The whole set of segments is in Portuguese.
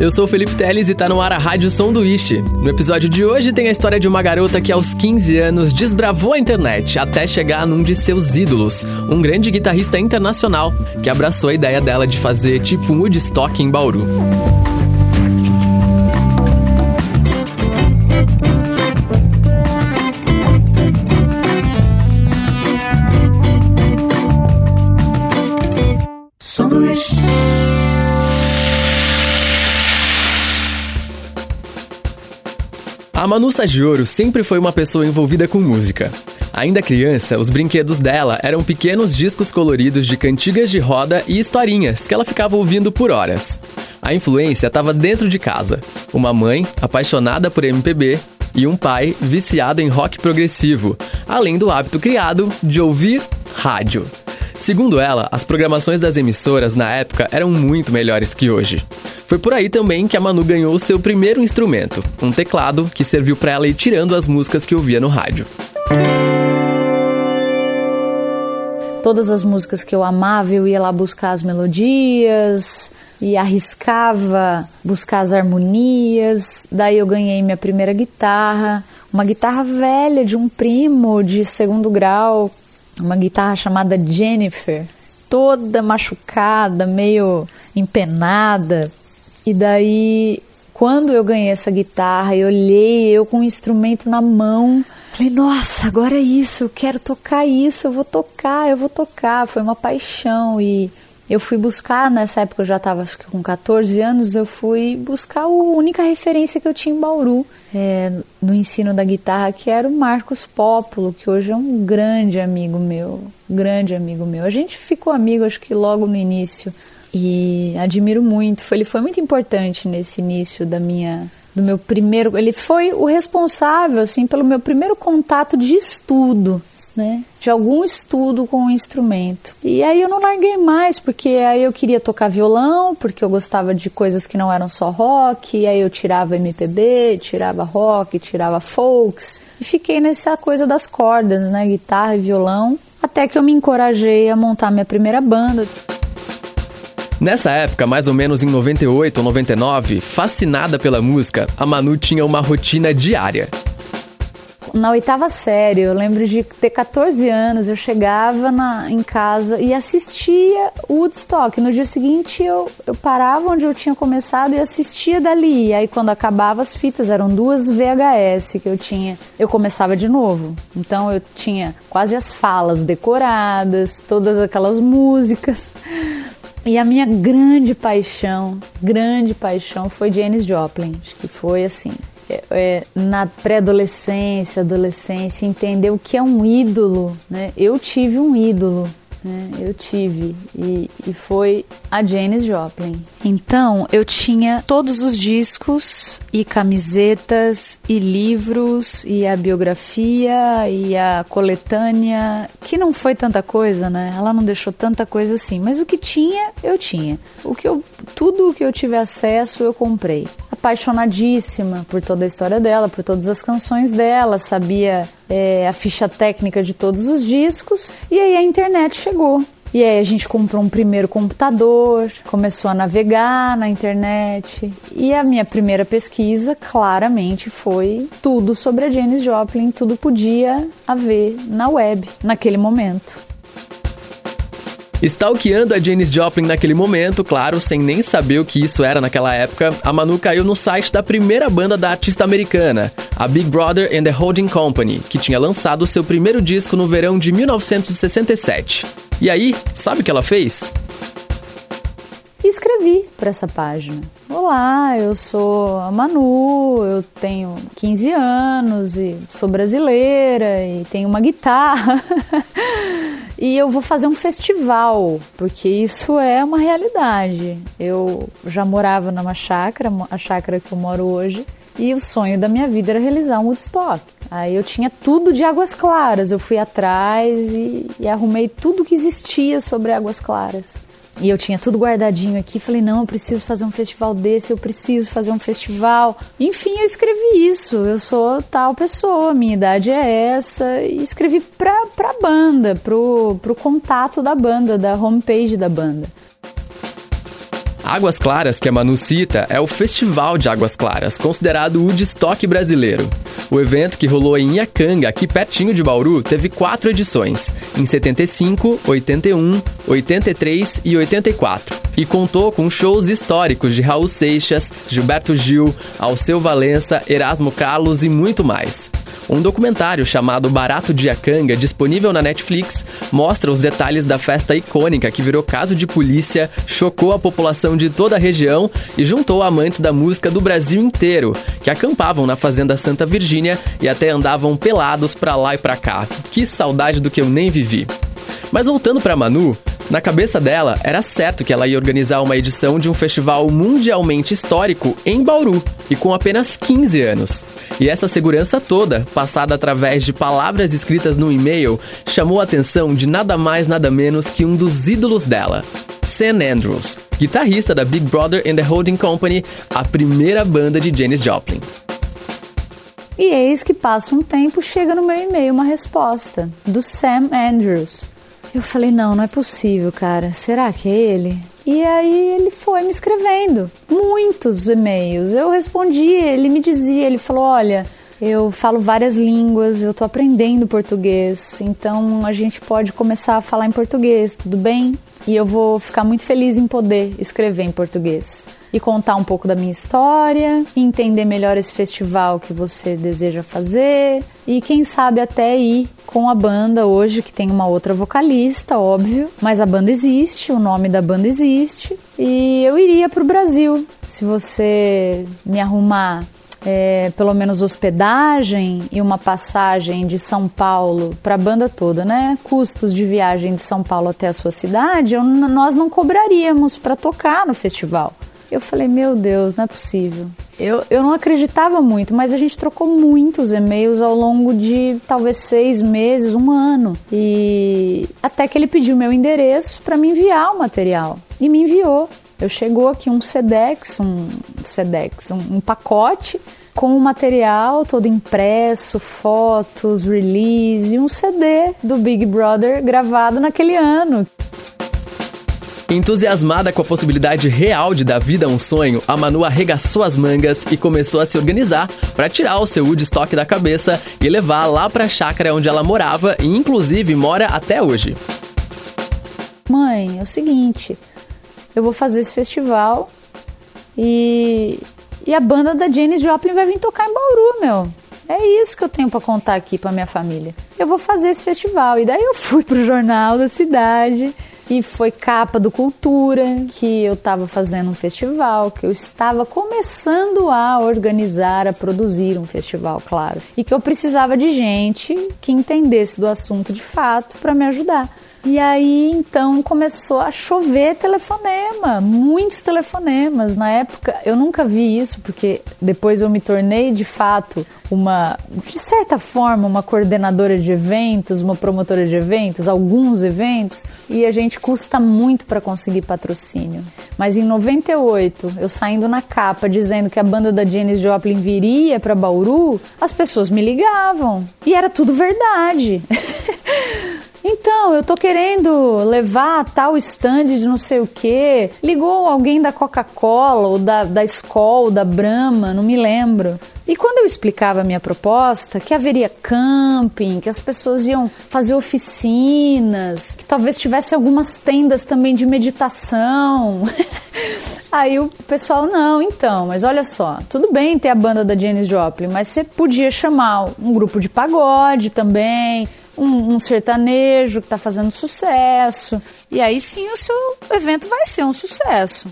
Eu sou o Felipe Teles e tá no ar a Rádio Sanduíche. No episódio de hoje tem a história de uma garota que aos 15 anos desbravou a internet até chegar num de seus ídolos, um grande guitarrista internacional que abraçou a ideia dela de fazer tipo um Woodstock em Bauru. Manu Sagioro sempre foi uma pessoa envolvida com música. Ainda criança, os brinquedos dela eram pequenos discos coloridos de cantigas de roda e historinhas que ela ficava ouvindo por horas. A influência estava dentro de casa. Uma mãe apaixonada por MPB e um pai viciado em rock progressivo, além do hábito criado de ouvir rádio. Segundo ela, as programações das emissoras na época eram muito melhores que hoje. Foi por aí também que a Manu ganhou seu primeiro instrumento, um teclado que serviu para ela ir tirando as músicas que ouvia no rádio. Todas as músicas que eu amava, eu ia lá buscar as melodias e arriscava buscar as harmonias. Daí eu ganhei minha primeira guitarra, uma guitarra velha de um primo de segundo grau, uma guitarra chamada Jennifer, toda machucada, meio empenada. E daí, quando eu ganhei essa guitarra, eu olhei eu com o instrumento na mão, falei, nossa, agora é isso, eu quero tocar isso, eu vou tocar, eu vou tocar. Foi uma paixão e eu fui buscar, nessa época eu já estava com 14 anos, eu fui buscar a única referência que eu tinha em Bauru é, no ensino da guitarra, que era o Marcos Pópulo, que hoje é um grande amigo meu, grande amigo meu. A gente ficou amigo, acho que logo no início e admiro muito. Ele foi muito importante nesse início da minha do meu primeiro, ele foi o responsável assim pelo meu primeiro contato de estudo, né? De algum estudo com o instrumento. E aí eu não larguei mais, porque aí eu queria tocar violão, porque eu gostava de coisas que não eram só rock, e aí eu tirava MPB, tirava rock, tirava folks, e fiquei nessa coisa das cordas, né? Guitarra e violão, até que eu me encorajei a montar minha primeira banda. Nessa época, mais ou menos em 98 ou 99, fascinada pela música, a Manu tinha uma rotina diária. Na oitava série, eu lembro de ter 14 anos, eu chegava na, em casa e assistia Woodstock. No dia seguinte, eu, eu parava onde eu tinha começado e assistia dali. E aí, quando acabava as fitas, eram duas VHS que eu tinha, eu começava de novo. Então, eu tinha quase as falas decoradas, todas aquelas músicas. E a minha grande paixão, grande paixão foi Janis Joplin, que foi assim, é, na pré-adolescência, adolescência, entender o que é um ídolo, né? Eu tive um ídolo, né? Eu tive e, e foi a Janis Joplin. Então eu tinha todos os discos e camisetas e livros e a biografia e a coletânea, que não foi tanta coisa, né? Ela não deixou tanta coisa assim, mas o que tinha, eu tinha. O que eu, tudo o que eu tive acesso, eu comprei. Apaixonadíssima por toda a história dela, por todas as canções dela, sabia é, a ficha técnica de todos os discos e aí a internet chegou. E aí a gente comprou um primeiro computador, começou a navegar na internet. E a minha primeira pesquisa, claramente, foi tudo sobre a Janis Joplin, tudo podia haver na web naquele momento. Stalkeando a Janis Joplin naquele momento, claro, sem nem saber o que isso era naquela época, a Manu caiu no site da primeira banda da artista americana, a Big Brother and the Holding Company, que tinha lançado seu primeiro disco no verão de 1967. E aí, sabe o que ela fez? Escrevi para essa página. Olá, eu sou a Manu, eu tenho 15 anos e sou brasileira e tenho uma guitarra. e eu vou fazer um festival, porque isso é uma realidade. Eu já morava numa chácara, a chácara que eu moro hoje, e o sonho da minha vida era realizar um Woodstock. Aí eu tinha tudo de Águas Claras, eu fui atrás e, e arrumei tudo que existia sobre Águas Claras. E eu tinha tudo guardadinho aqui. Falei, não, eu preciso fazer um festival desse, eu preciso fazer um festival. Enfim, eu escrevi isso. Eu sou tal pessoa, minha idade é essa. E escrevi pra, pra banda, pro, pro contato da banda, da homepage da banda. Águas Claras, que a Manu cita, é o Festival de Águas Claras, considerado o Woodstock brasileiro. O evento, que rolou em Iacanga, aqui pertinho de Bauru, teve quatro edições, em 75, 81, 83 e 84, e contou com shows históricos de Raul Seixas, Gilberto Gil, Alceu Valença, Erasmo Carlos e muito mais. Um documentário chamado Barato de Iacanga, disponível na Netflix, mostra os detalhes da festa icônica que virou caso de polícia, chocou a população de toda a região e juntou amantes da música do Brasil inteiro, que acampavam na Fazenda Santa Virgínia e até andavam pelados pra lá e pra cá. Que saudade do que eu nem vivi. Mas voltando para Manu, na cabeça dela, era certo que ela ia organizar uma edição de um festival mundialmente histórico em Bauru, e com apenas 15 anos. E essa segurança toda, passada através de palavras escritas no e-mail, chamou a atenção de nada mais nada menos que um dos ídolos dela, Sam Andrews, guitarrista da Big Brother and the Holding Company, a primeira banda de Janis Joplin. E eis que passa um tempo, chega no meu e-mail uma resposta do Sam Andrews. Eu falei, não, não é possível, cara. Será que é ele? E aí ele foi me escrevendo muitos e-mails. Eu respondi, ele me dizia, ele falou, olha, eu falo várias línguas, eu tô aprendendo português, então a gente pode começar a falar em português, tudo bem? E eu vou ficar muito feliz em poder escrever em português e contar um pouco da minha história, entender melhor esse festival que você deseja fazer e quem sabe até ir com a banda hoje que tem uma outra vocalista, óbvio, mas a banda existe, o nome da banda existe e eu iria para o Brasil se você me arrumar é, pelo menos hospedagem e uma passagem de São Paulo para a banda toda, né? Custos de viagem de São Paulo até a sua cidade, eu, nós não cobraríamos para tocar no festival. Eu falei, meu Deus, não é possível. Eu, eu não acreditava muito, mas a gente trocou muitos e-mails ao longo de talvez seis meses, um ano. E até que ele pediu meu endereço para me enviar o material. E me enviou. Eu chegou aqui um Sedex, um Sedex, um, um pacote com o material todo impresso, fotos, release e um CD do Big Brother gravado naquele ano. Entusiasmada com a possibilidade real de dar vida a um sonho, a Manu arregaçou as mangas e começou a se organizar para tirar o seu Woodstock da cabeça e levar lá para a chácara onde ela morava e inclusive mora até hoje. Mãe, é o seguinte, eu vou fazer esse festival e e a banda da Janis Joplin vai vir tocar em Bauru, meu. É isso que eu tenho para contar aqui para minha família. Eu vou fazer esse festival. E daí eu fui pro jornal da cidade e foi capa do Cultura, que eu estava fazendo um festival, que eu estava começando a organizar, a produzir um festival, claro, e que eu precisava de gente que entendesse do assunto de fato para me ajudar. E aí então começou a chover telefonema, muitos telefonemas. Na época eu nunca vi isso, porque depois eu me tornei de fato uma, de certa forma, uma coordenadora de eventos, uma promotora de eventos, alguns eventos, e a gente custa muito para conseguir patrocínio. Mas em 98, eu saindo na capa dizendo que a banda da Janis Joplin viria para Bauru, as pessoas me ligavam e era tudo verdade. Então, eu tô querendo levar tal stand de não sei o que. Ligou alguém da Coca-Cola, ou da, da Skol, da Brahma, não me lembro. E quando eu explicava a minha proposta, que haveria camping, que as pessoas iam fazer oficinas, que talvez tivesse algumas tendas também de meditação. Aí o pessoal, não, então, mas olha só, tudo bem ter a banda da Janis Joplin, mas você podia chamar um grupo de pagode também, um, um sertanejo que está fazendo sucesso. E aí sim o seu evento vai ser um sucesso.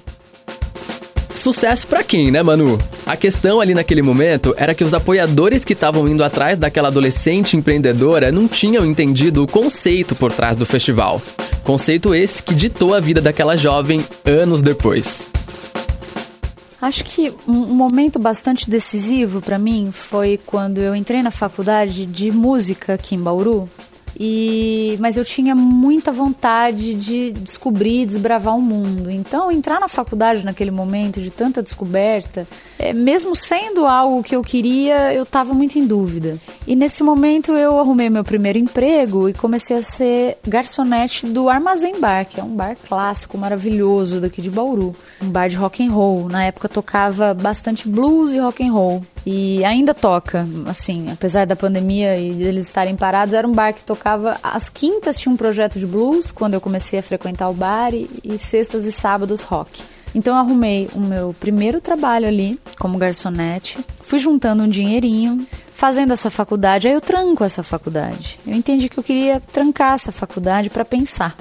Sucesso para quem, né, Manu? A questão ali naquele momento era que os apoiadores que estavam indo atrás daquela adolescente empreendedora não tinham entendido o conceito por trás do festival. Conceito esse que ditou a vida daquela jovem anos depois. Acho que um momento bastante decisivo para mim foi quando eu entrei na faculdade de música aqui em Bauru E, mas eu tinha muita vontade de descobrir, desbravar o mundo. Então, entrar na faculdade naquele momento de tanta descoberta, é, mesmo sendo algo que eu queria, eu estava muito em dúvida. E nesse momento eu arrumei meu primeiro emprego e comecei a ser garçonete do Armazém Bar, que é um bar clássico maravilhoso daqui de Bauru, um bar de rock and roll. Na época tocava bastante blues e rock and roll e ainda toca, assim, apesar da pandemia e eles estarem parados, era um bar que tocava às quintas tinha um projeto de blues quando eu comecei a frequentar o bar e, e sextas e sábados rock. Então eu arrumei o meu primeiro trabalho ali como garçonete, fui juntando um dinheirinho, fazendo essa faculdade, aí eu tranco essa faculdade. Eu entendi que eu queria trancar essa faculdade para pensar.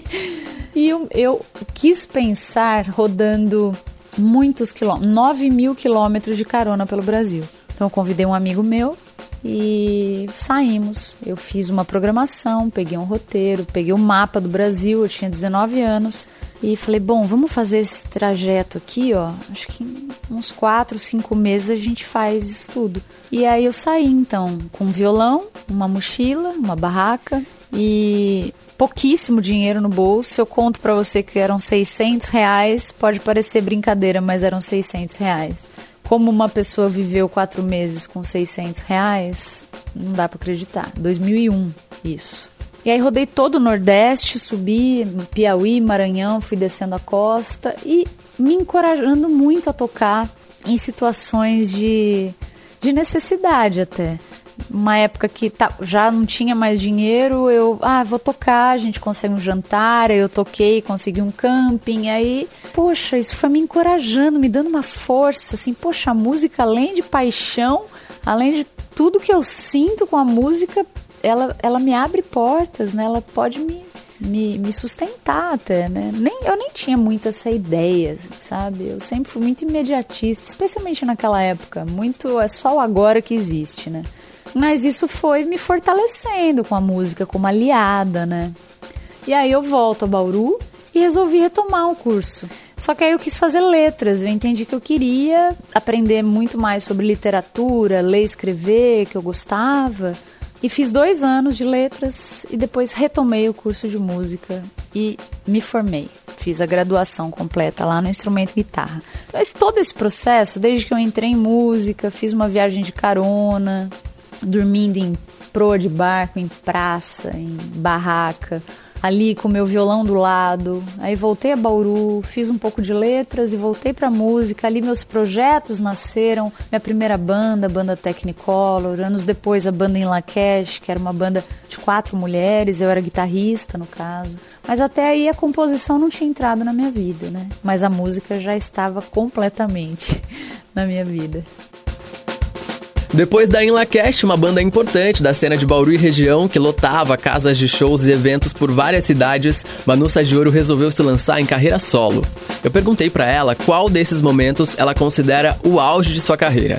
e eu, eu quis pensar rodando muitos quilômetros, 9 mil quilômetros de carona pelo Brasil. Então eu convidei um amigo meu e saímos. Eu fiz uma programação, peguei um roteiro, peguei o um mapa do Brasil, eu tinha 19 anos. E falei, bom, vamos fazer esse trajeto aqui, ó. Acho que em uns 4, 5 meses a gente faz isso tudo. E aí eu saí, então, com um violão, uma mochila, uma barraca e pouquíssimo dinheiro no bolso. Eu conto para você que eram 600 reais. Pode parecer brincadeira, mas eram 600 reais. Como uma pessoa viveu quatro meses com 600 reais, não dá para acreditar. 2001, isso. E aí rodei todo o Nordeste, subi Piauí, Maranhão, fui descendo a costa e me encorajando muito a tocar em situações de, de necessidade até uma época que tá, já não tinha mais dinheiro, eu, ah, vou tocar, a gente consegue um jantar, eu toquei, consegui um camping, aí, poxa, isso foi me encorajando, me dando uma força, assim, poxa, a música, além de paixão, além de tudo que eu sinto com a música, ela, ela me abre portas, né? Ela pode me, me, me sustentar até, né? Nem, eu nem tinha muito essa ideia, sabe? Eu sempre fui muito imediatista, especialmente naquela época. Muito é só o agora que existe, né? Mas isso foi me fortalecendo com a música como aliada, né? E aí eu volto a Bauru e resolvi retomar o curso. Só que aí eu quis fazer letras, eu entendi que eu queria aprender muito mais sobre literatura, ler, escrever, que eu gostava. E fiz dois anos de letras e depois retomei o curso de música e me formei. Fiz a graduação completa lá no instrumento guitarra. Então, esse, todo esse processo, desde que eu entrei em música, fiz uma viagem de carona, dormindo em proa de barco, em praça, em barraca, ali com meu violão do lado. Aí voltei a Bauru, fiz um pouco de letras e voltei para música. Ali meus projetos nasceram. Minha primeira banda, a banda Technicolor. Anos depois a banda em Lakesh, que era uma banda de quatro mulheres. Eu era guitarrista no caso. Mas até aí a composição não tinha entrado na minha vida, né? Mas a música já estava completamente na minha vida. Depois da Inlacast, uma banda importante da cena de Bauru e região que lotava casas de shows e eventos por várias cidades, Manu Sagioro resolveu se lançar em carreira solo. Eu perguntei para ela qual desses momentos ela considera o auge de sua carreira.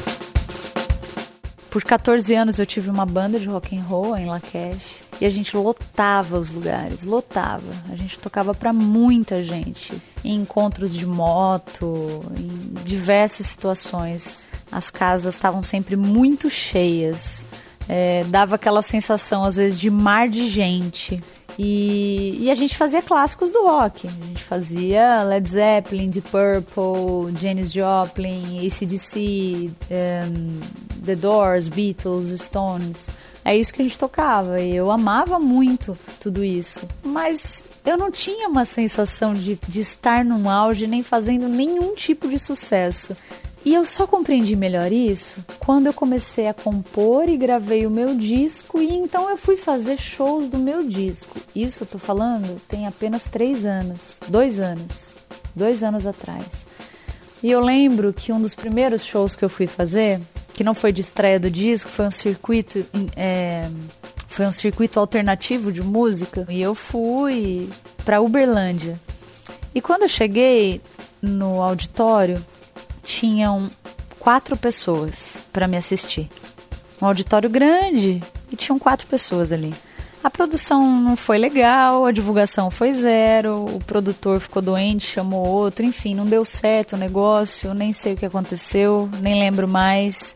Por 14 anos eu tive uma banda de rock and roll em Lakesh e a gente lotava os lugares, lotava. A gente tocava para muita gente, em encontros de moto, em diversas situações. As casas estavam sempre muito cheias. É, dava aquela sensação, às vezes, de mar de gente. E, e, a gente fazia clássicos do rock. A gente fazia Led Zeppelin, Deep Purple, Janis Joplin, ACDC, um, The Doors, Beatles, Stones. É isso que a gente tocava e eu amava muito tudo isso. Mas eu não tinha uma sensação de, de estar num auge nem fazendo nenhum tipo de sucesso. E eu só compreendi melhor isso quando eu comecei a compor e gravei o meu disco e então eu fui fazer shows do meu disco. Isso eu tô falando tem apenas três anos, dois anos, dois anos atrás. E eu lembro que um dos primeiros shows que eu fui fazer que não foi de estreia do disco, foi um circuito. É, foi um circuito alternativo de música. E eu fui para Uberlândia. E quando eu cheguei no auditório, tinham quatro pessoas para me assistir. Um auditório grande e tinham quatro pessoas ali. A produção não foi legal, a divulgação foi zero, o produtor ficou doente, chamou outro, enfim, não deu certo o negócio, nem sei o que aconteceu, nem lembro mais.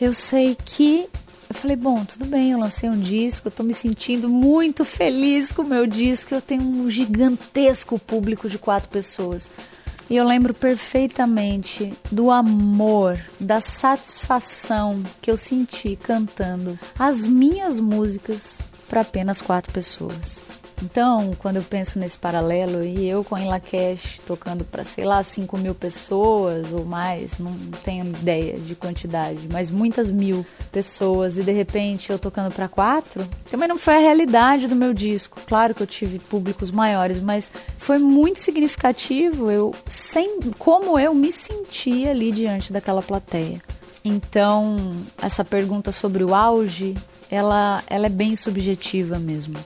Eu sei que eu falei, bom, tudo bem, eu lancei um disco, eu tô me sentindo muito feliz com o meu disco, eu tenho um gigantesco público de quatro pessoas. E eu lembro perfeitamente do amor, da satisfação que eu senti cantando as minhas músicas para apenas quatro pessoas. Então, quando eu penso nesse paralelo, e eu com a Inlacash tocando para, sei lá, 5 mil pessoas ou mais, não tenho ideia de quantidade, mas muitas mil pessoas, e de repente eu tocando para quatro, também não foi a realidade do meu disco. Claro que eu tive públicos maiores, mas foi muito significativo eu sem como eu me sentia ali diante daquela plateia. Então, essa pergunta sobre o auge, ela, ela é bem subjetiva mesmo.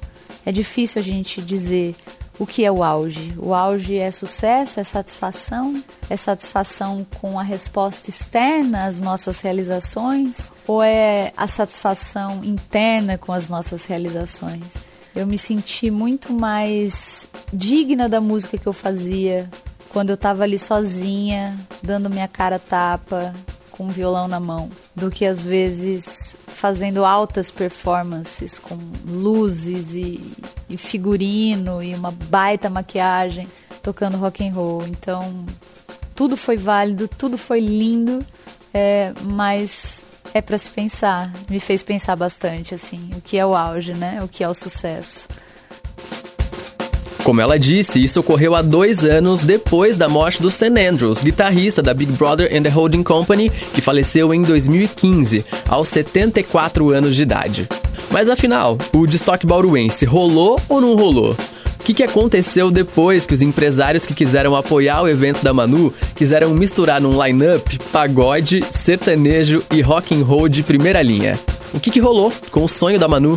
É difícil a gente dizer o que é o auge. O auge é sucesso, é satisfação, é satisfação com a resposta externa às nossas realizações ou é a satisfação interna com as nossas realizações? Eu me senti muito mais digna da música que eu fazia quando eu estava ali sozinha, dando minha cara tapa, com um violão na mão, do que às vezes fazendo altas performances com luzes e, e figurino e uma baita maquiagem tocando rock and roll. Então tudo foi válido, tudo foi lindo, é, mas é para se pensar. Me fez pensar bastante assim, o que é o auge, né? O que é o sucesso. Como ela disse, isso ocorreu há dois anos depois da morte do Sam Andrews, guitarrista da Big Brother and the Holding Company, que faleceu em 2015, aos 74 anos de idade. Mas afinal, o destoque bauruense rolou ou não rolou? O que, que aconteceu depois que os empresários que quiseram apoiar o evento da Manu quiseram misturar num line-up pagode, sertanejo e rock and roll de primeira linha? O que, que rolou com o sonho da Manu?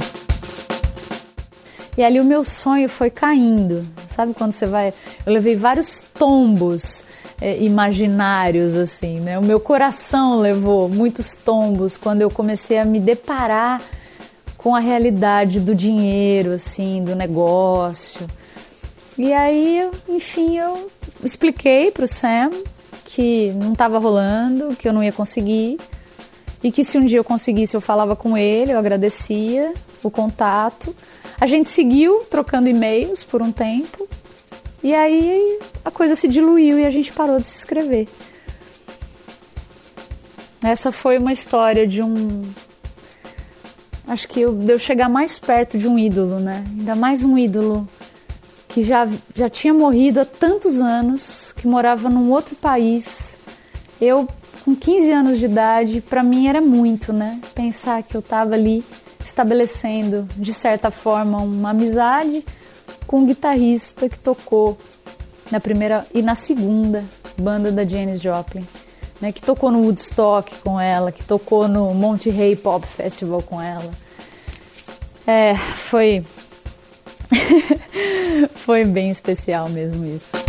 E ali o meu sonho foi caindo. Sabe quando você vai. Eu levei vários tombos é, imaginários, assim, né? O meu coração levou muitos tombos quando eu comecei a me deparar com a realidade do dinheiro, assim, do negócio. E aí, enfim, eu expliquei para o Sam que não estava rolando, que eu não ia conseguir e que se um dia eu conseguisse eu falava com ele, eu agradecia o contato a gente seguiu trocando e-mails por um tempo e aí a coisa se diluiu e a gente parou de se escrever. Essa foi uma história de um. Acho que eu, de eu chegar mais perto de um ídolo, né? Ainda mais um ídolo que já, já tinha morrido há tantos anos, que morava num outro país. Eu, com 15 anos de idade, para mim era muito, né? Pensar que eu estava ali estabelecendo, de certa forma, uma amizade com um guitarrista que tocou na primeira e na segunda banda da Janis Joplin, né, que tocou no Woodstock com ela, que tocou no Monte Pop Festival com ela. É, foi foi bem especial mesmo isso.